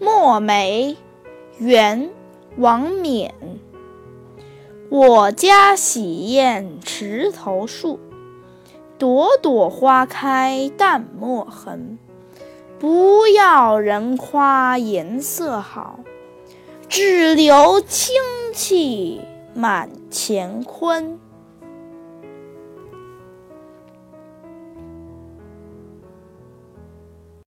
墨梅元王冕。我家洗砚池头树朵朵花开淡墨痕。不要人夸颜色好只留清气满乾坤。